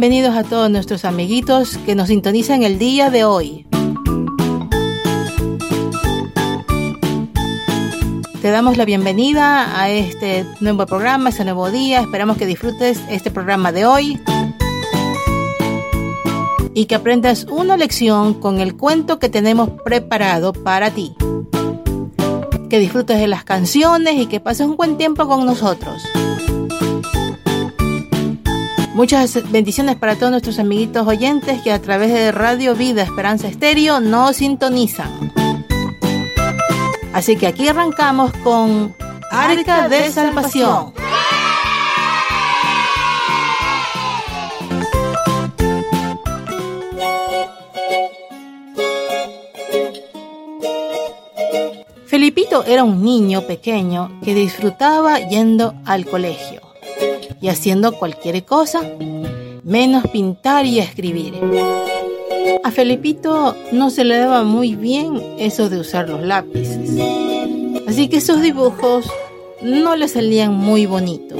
bienvenidos a todos nuestros amiguitos que nos sintonizan el día de hoy. Te damos la bienvenida a este nuevo programa, este nuevo día. Esperamos que disfrutes este programa de hoy y que aprendas una lección con el cuento que tenemos preparado para ti. Que disfrutes de las canciones y que pases un buen tiempo con nosotros. Muchas bendiciones para todos nuestros amiguitos oyentes que a través de Radio Vida Esperanza Estéreo nos sintonizan. Así que aquí arrancamos con Arca de Salvación. Felipito era un niño pequeño que disfrutaba yendo al colegio y haciendo cualquier cosa menos pintar y escribir. A Felipito no se le daba muy bien eso de usar los lápices, así que sus dibujos no le salían muy bonitos.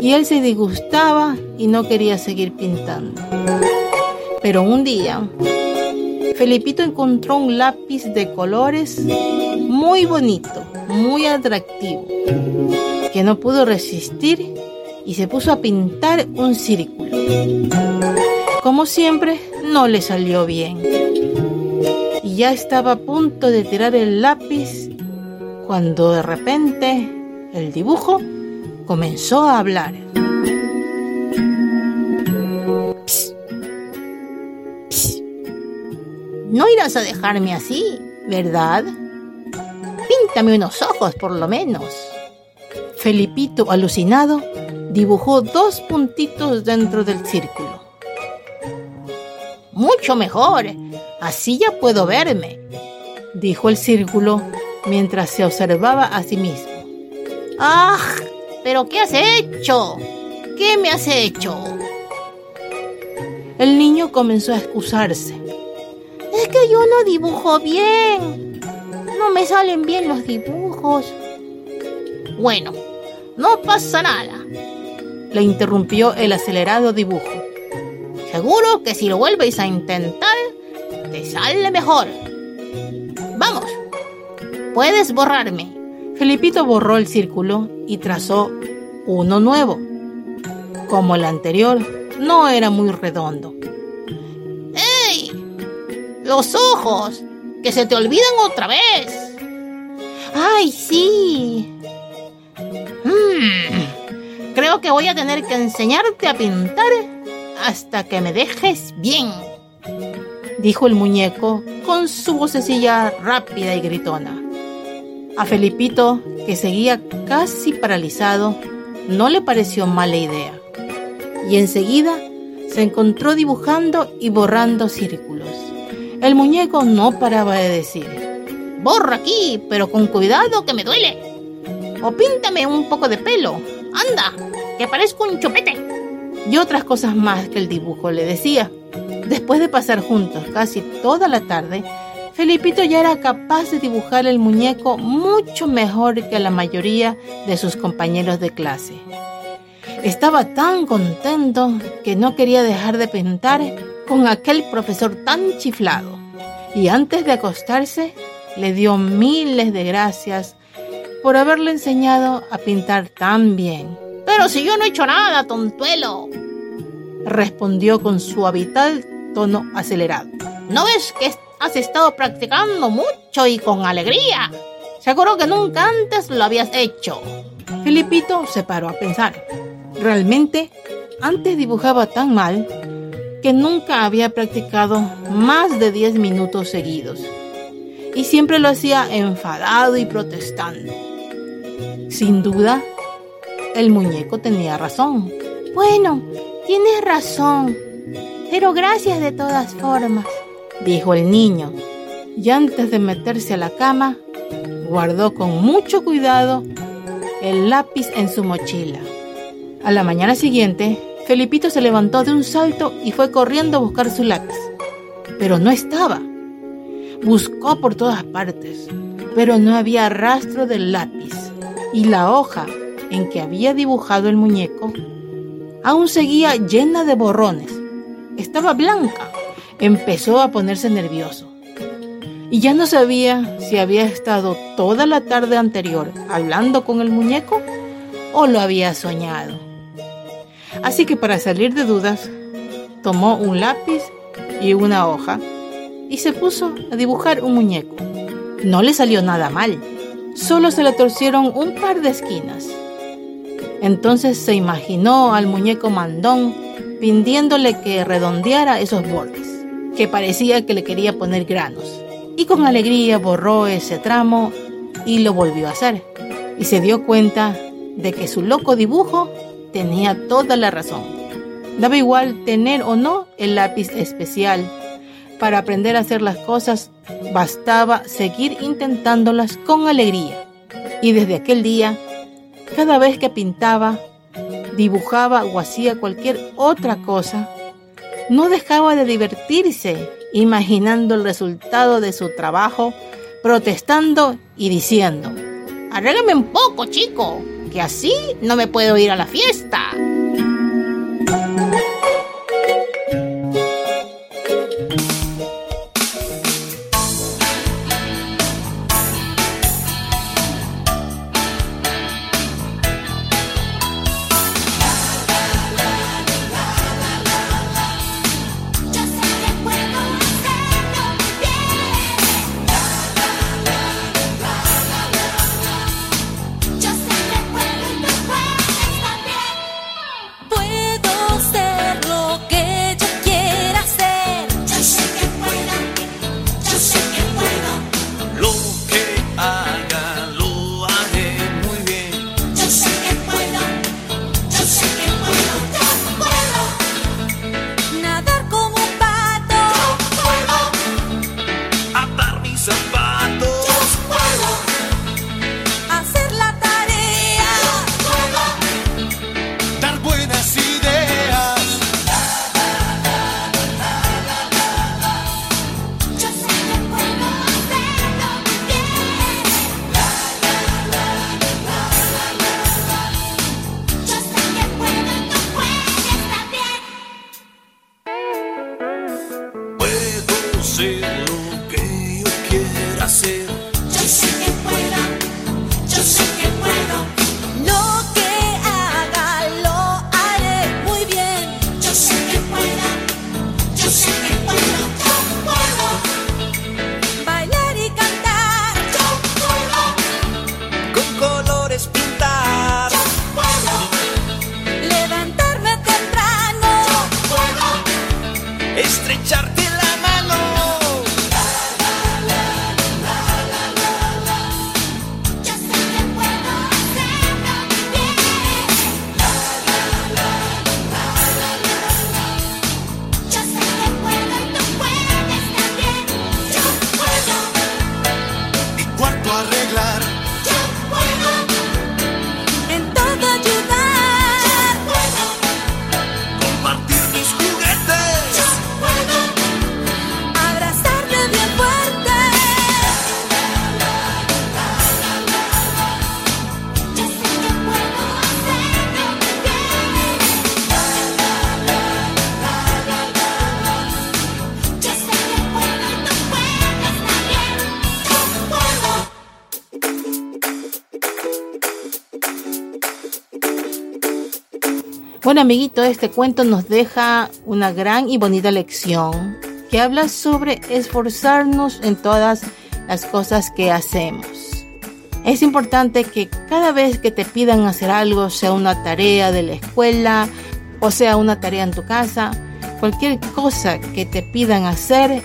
Y él se disgustaba y no quería seguir pintando. Pero un día, Felipito encontró un lápiz de colores muy bonito, muy atractivo, que no pudo resistir y se puso a pintar un círculo. Como siempre, no le salió bien. Y ya estaba a punto de tirar el lápiz cuando de repente el dibujo comenzó a hablar. No irás a dejarme así, ¿verdad? Píntame unos ojos por lo menos. Felipito, alucinado, dibujó dos puntitos dentro del círculo. Mucho mejor, así ya puedo verme, dijo el círculo mientras se observaba a sí mismo. ¡Ah! ¿Pero qué has hecho? ¿Qué me has hecho? El niño comenzó a excusarse. Es que yo no dibujo bien. No me salen bien los dibujos. Bueno, no pasa nada le interrumpió el acelerado dibujo. Seguro que si lo vuelves a intentar, te sale mejor. Vamos, puedes borrarme. Felipito borró el círculo y trazó uno nuevo. Como el anterior, no era muy redondo. ¡Ey! Los ojos, que se te olvidan otra vez. ¡Ay, sí! Hmm. Creo que voy a tener que enseñarte a pintar hasta que me dejes bien, dijo el muñeco con su vocecilla rápida y gritona. A Felipito, que seguía casi paralizado, no le pareció mala idea. Y enseguida se encontró dibujando y borrando círculos. El muñeco no paraba de decir, borra aquí, pero con cuidado que me duele. O píntame un poco de pelo, ¡Anda! ¡Que parezco un chupete! Y otras cosas más que el dibujo le decía. Después de pasar juntos casi toda la tarde, Felipito ya era capaz de dibujar el muñeco mucho mejor que la mayoría de sus compañeros de clase. Estaba tan contento que no quería dejar de pintar con aquel profesor tan chiflado. Y antes de acostarse, le dio miles de gracias por haberle enseñado a pintar tan bien. Pero si yo no he hecho nada, tontuelo, respondió con su habitual tono acelerado. ¿No ves que has estado practicando mucho y con alegría? Seguro que nunca antes lo habías hecho. Filipito se paró a pensar. Realmente, antes dibujaba tan mal que nunca había practicado más de 10 minutos seguidos. Y siempre lo hacía enfadado y protestando. Sin duda, el muñeco tenía razón. Bueno, tienes razón, pero gracias de todas formas, dijo el niño, y antes de meterse a la cama, guardó con mucho cuidado el lápiz en su mochila. A la mañana siguiente, Felipito se levantó de un salto y fue corriendo a buscar su lápiz, pero no estaba. Buscó por todas partes, pero no había rastro del lápiz y la hoja en que había dibujado el muñeco aún seguía llena de borrones. Estaba blanca. Empezó a ponerse nervioso. Y ya no sabía si había estado toda la tarde anterior hablando con el muñeco o lo había soñado. Así que para salir de dudas, tomó un lápiz y una hoja y se puso a dibujar un muñeco. No le salió nada mal, solo se le torcieron un par de esquinas. Entonces se imaginó al muñeco mandón pidiéndole que redondeara esos bordes, que parecía que le quería poner granos. Y con alegría borró ese tramo y lo volvió a hacer. Y se dio cuenta de que su loco dibujo tenía toda la razón. Daba igual tener o no el lápiz especial. Para aprender a hacer las cosas bastaba seguir intentándolas con alegría. Y desde aquel día cada vez que pintaba, dibujaba o hacía cualquier otra cosa, no dejaba de divertirse imaginando el resultado de su trabajo, protestando y diciendo, arréglame un poco, chico, que así no me puedo ir a la fiesta. Bueno, amiguito, este cuento nos deja una gran y bonita lección que habla sobre esforzarnos en todas las cosas que hacemos. Es importante que cada vez que te pidan hacer algo, sea una tarea de la escuela o sea una tarea en tu casa, cualquier cosa que te pidan hacer,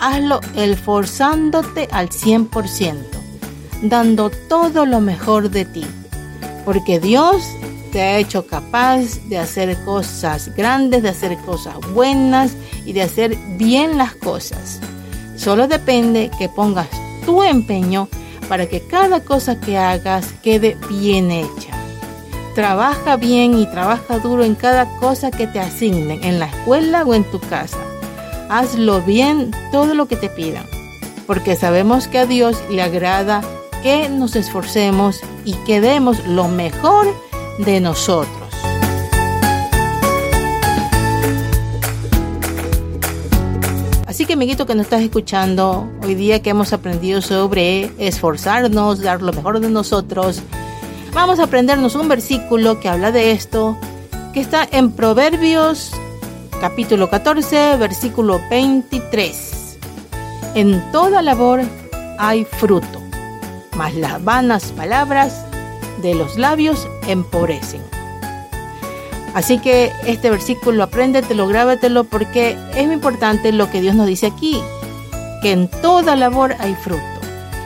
hazlo esforzándote al 100%, dando todo lo mejor de ti. Porque Dios te ha hecho capaz de hacer cosas grandes, de hacer cosas buenas y de hacer bien las cosas. Solo depende que pongas tu empeño para que cada cosa que hagas quede bien hecha. Trabaja bien y trabaja duro en cada cosa que te asignen, en la escuela o en tu casa. Hazlo bien todo lo que te pidan, porque sabemos que a Dios le agrada que nos esforcemos y que demos lo mejor de nosotros. Así que amiguito que nos estás escuchando, hoy día que hemos aprendido sobre esforzarnos, dar lo mejor de nosotros, vamos a aprendernos un versículo que habla de esto, que está en Proverbios capítulo 14, versículo 23. En toda labor hay fruto, mas las vanas palabras de los labios empobrecen. Así que este versículo apréndetelo, grábatelo porque es muy importante lo que Dios nos dice aquí, que en toda labor hay fruto.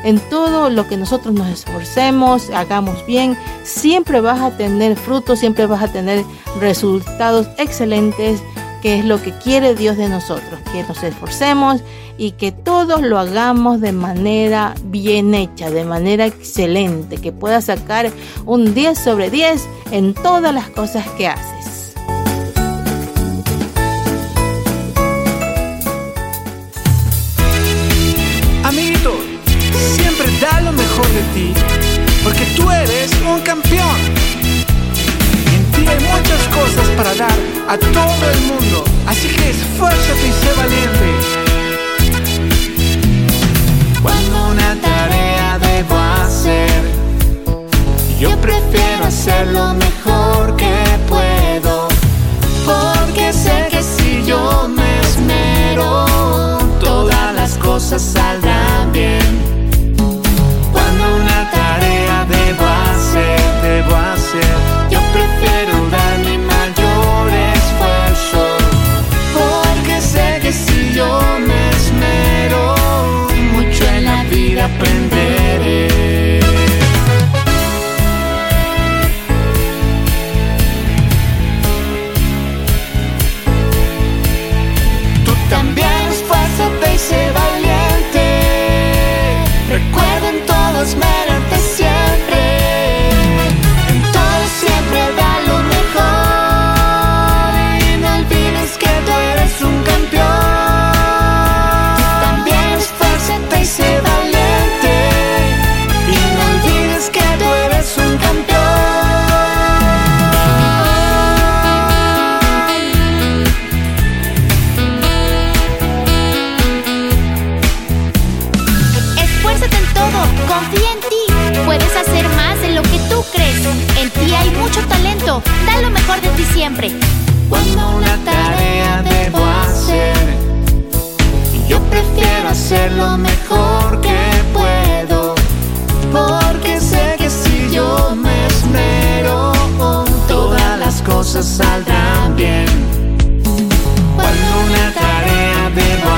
En todo lo que nosotros nos esforcemos, hagamos bien, siempre vas a tener fruto, siempre vas a tener resultados excelentes, que es lo que quiere Dios de nosotros, que nos esforcemos y que todos lo hagamos de manera bien hecha, de manera excelente, que puedas sacar un 10 sobre 10 en todas las cosas que haces. A todo el mundo, Da lo mejor de ti siempre. Cuando una tarea debo hacer, yo prefiero hacer lo mejor que puedo. Porque sé que si yo me esmero, todas las cosas saldrán bien. Cuando una tarea debo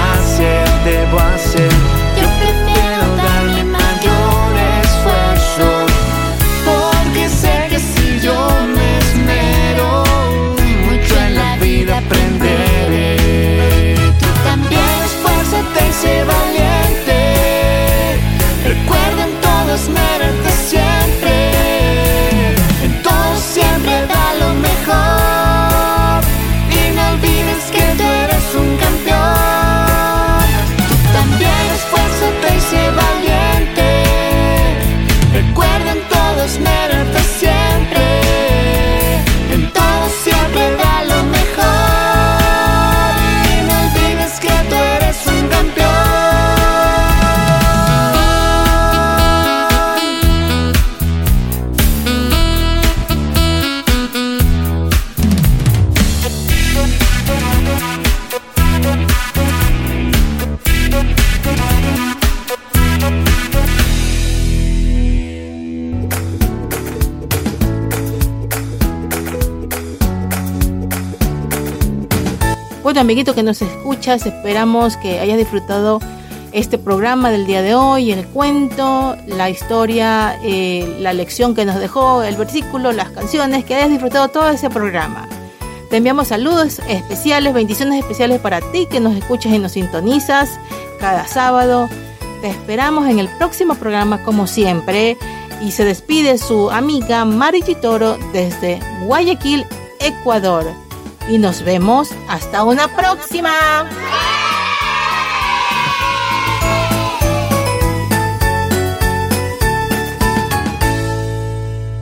amiguito que nos escuchas, esperamos que hayas disfrutado este programa del día de hoy, el cuento, la historia, eh, la lección que nos dejó, el versículo, las canciones, que hayas disfrutado todo ese programa. Te enviamos saludos especiales, bendiciones especiales para ti que nos escuchas y nos sintonizas cada sábado. Te esperamos en el próximo programa como siempre. Y se despide su amiga Mari Toro desde Guayaquil, Ecuador. Y nos vemos hasta una próxima.